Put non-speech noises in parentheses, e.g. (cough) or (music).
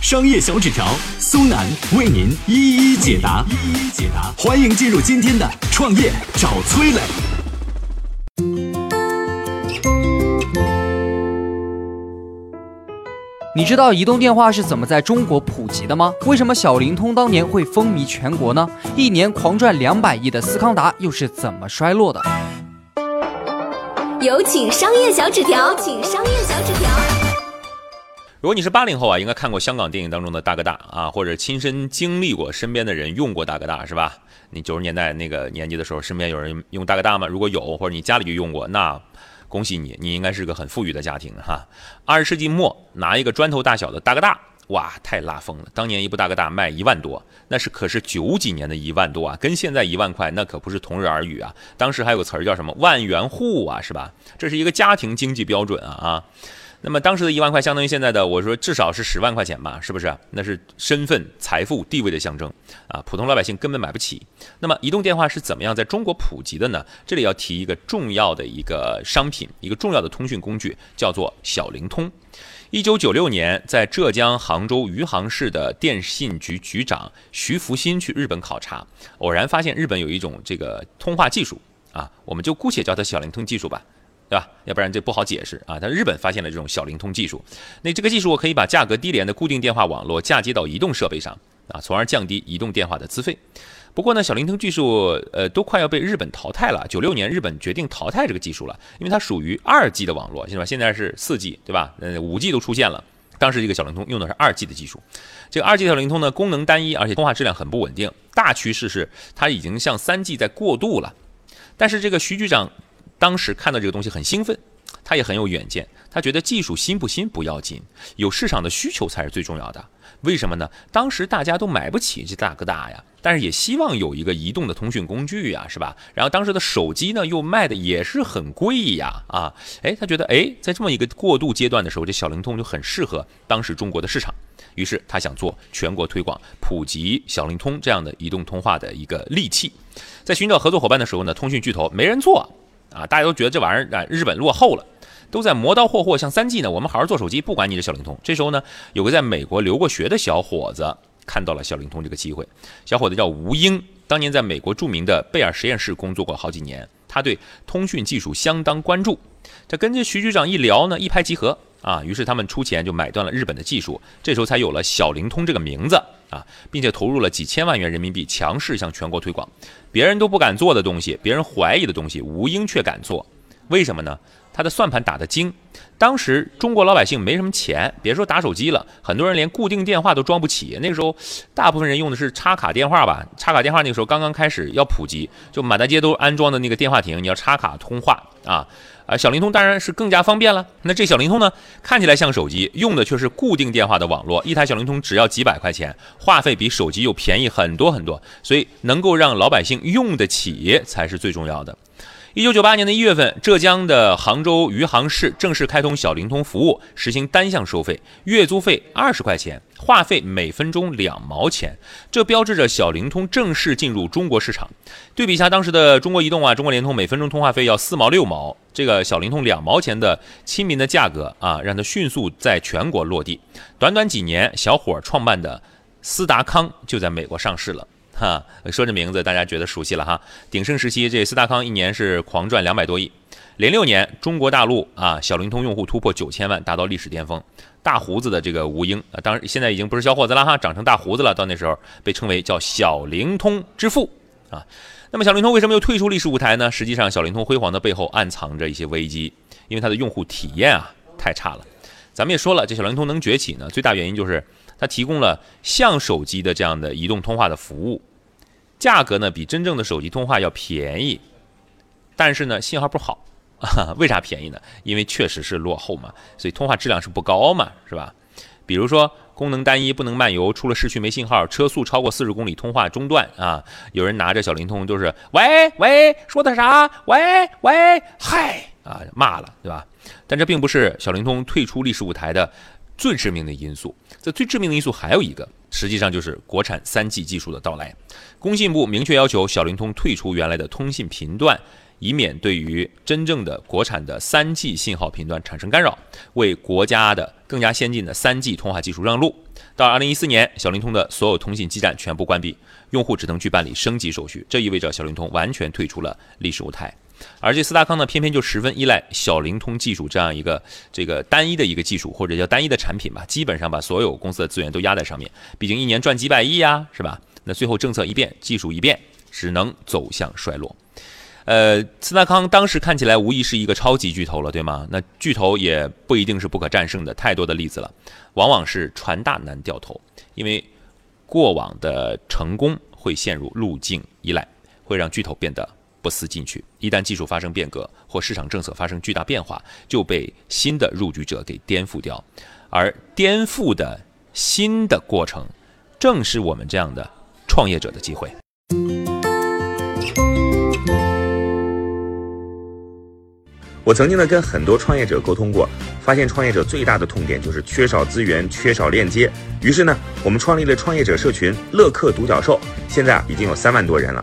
商业小纸条，苏南为您一一解答。一一解答，欢迎进入今天的创业找崔磊。你知道移动电话是怎么在中国普及的吗？为什么小灵通当年会风靡全国呢？一年狂赚两百亿的斯康达又是怎么衰落的？有请商业小纸条，请商业小纸条。如果你是八零后啊，应该看过香港电影当中的大哥大啊，或者亲身经历过身边的人用过大哥大是吧？你九十年代那个年纪的时候，身边有人用大哥大吗？如果有，或者你家里就用过，那恭喜你，你应该是个很富裕的家庭哈。二十世纪末拿一个砖头大小的大哥大，哇，太拉风了！当年一部大哥大卖一万多，那是可是九几年的一万多啊，跟现在一万块那可不是同日而语啊。当时还有个词儿叫什么万元户啊，是吧？这是一个家庭经济标准啊啊。那么当时的一万块相当于现在的，我说至少是十万块钱吧，是不是？那是身份、财富、地位的象征啊！普通老百姓根本买不起。那么移动电话是怎么样在中国普及的呢？这里要提一个重要的一个商品，一个重要的通讯工具，叫做小灵通。一九九六年，在浙江杭州余杭市的电信局局长徐福新去日本考察，偶然发现日本有一种这个通话技术啊，我们就姑且叫它小灵通技术吧。对吧？要不然这不好解释啊。但日本发现了这种小灵通技术，那这个技术可以把价格低廉的固定电话网络嫁接到移动设备上啊，从而降低移动电话的资费。不过呢，小灵通技术呃都快要被日本淘汰了。九六年日本决定淘汰这个技术了，因为它属于二 G 的网络，是吧？现在是四 G，对吧？呃，五 G 都出现了。当时这个小灵通用的是二 G 的技术，这个二 G 小灵通呢，功能单一，而且通话质量很不稳定。大趋势是它已经向三 G 在过渡了。但是这个徐局长。当时看到这个东西很兴奋，他也很有远见。他觉得技术新不新不要紧，有市场的需求才是最重要的。为什么呢？当时大家都买不起这大哥大呀，但是也希望有一个移动的通讯工具呀，是吧？然后当时的手机呢又卖的也是很贵呀，啊，哎，他觉得哎，在这么一个过渡阶段的时候，这小灵通就很适合当时中国的市场。于是他想做全国推广、普及小灵通这样的移动通话的一个利器。在寻找合作伙伴的时候呢，通讯巨头没人做。啊，大家都觉得这玩意儿啊，日本落后了，都在磨刀霍霍像三 G 呢。我们好好做手机，不管你这小灵通。这时候呢，有个在美国留过学的小伙子看到了小灵通这个机会。小伙子叫吴英，当年在美国著名的贝尔实验室工作过好几年，他对通讯技术相当关注。这跟这徐局长一聊呢，一拍即合啊，于是他们出钱就买断了日本的技术，这时候才有了小灵通这个名字。啊，并且投入了几千万元人民币，强势向全国推广。别人都不敢做的东西，别人怀疑的东西，吴英却敢做。为什么呢？他的算盘打得精。当时中国老百姓没什么钱，别说打手机了，很多人连固定电话都装不起。那个时候，大部分人用的是插卡电话吧？插卡电话那个时候刚刚开始要普及，就满大街都安装的那个电话亭，你要插卡通话啊。啊，小灵通当然是更加方便了。那这小灵通呢，看起来像手机，用的却是固定电话的网络。一台小灵通只要几百块钱，话费比手机又便宜很多很多，所以能够让老百姓用得起才是最重要的。一九九八年的一月份，浙江的杭州余杭市正式开通小灵通服务，实行单向收费，月租费二十块钱，话费每分钟两毛钱。这标志着小灵通正式进入中国市场。对比一下当时的中国移动啊、中国联通，每分钟通话费要四毛六毛，这个小灵通两毛钱的亲民的价格啊，让它迅速在全国落地。短短几年，小伙创办的思达康就在美国上市了。哈，说这名字大家觉得熟悉了哈。鼎盛时期，这斯达康一年是狂赚两百多亿。零六年，中国大陆啊，小灵通用户突破九千万，达到历史巅峰。大胡子的这个吴英啊，当然现在已经不是小伙子了哈，长成大胡子了。到那时候被称为叫小灵通之父啊。那么小灵通为什么又退出历史舞台呢？实际上，小灵通辉煌的背后暗藏着一些危机，因为它的用户体验啊太差了。咱们也说了，这小灵通能崛起呢，最大原因就是它提供了像手机的这样的移动通话的服务。价格呢比真正的手机通话要便宜，但是呢信号不好，啊 (laughs) 为啥便宜呢？因为确实是落后嘛，所以通话质量是不高嘛，是吧？比如说功能单一，不能漫游，出了市区没信号，车速超过四十公里，通话中断啊！有人拿着小灵通就是喂喂，说的啥？喂喂，嗨啊，骂了，对吧？但这并不是小灵通退出历史舞台的最致命的因素。这最致命的因素还有一个，实际上就是国产三 G 技术的到来。工信部明确要求小灵通退出原来的通信频段。以免对于真正的国产的三 G 信号频段产生干扰，为国家的更加先进的三 G 通话技术让路。到二零一四年，小灵通的所有通信基站全部关闭，用户只能去办理升级手续，这意味着小灵通完全退出了历史舞台。而这斯达康呢，偏偏就十分依赖小灵通技术这样一个这个单一的一个技术，或者叫单一的产品吧，基本上把所有公司的资源都压在上面。毕竟一年赚几百亿呀，是吧？那最后政策一变，技术一变，只能走向衰落。呃，斯达康当时看起来无疑是一个超级巨头了，对吗？那巨头也不一定是不可战胜的，太多的例子了，往往是船大难掉头，因为过往的成功会陷入路径依赖，会让巨头变得不思进取。一旦技术发生变革或市场政策发生巨大变化，就被新的入局者给颠覆掉，而颠覆的新的过程，正是我们这样的创业者的机会。我曾经呢跟很多创业者沟通过，发现创业者最大的痛点就是缺少资源、缺少链接。于是呢，我们创立了创业者社群“乐客独角兽”，现在啊已经有三万多人了。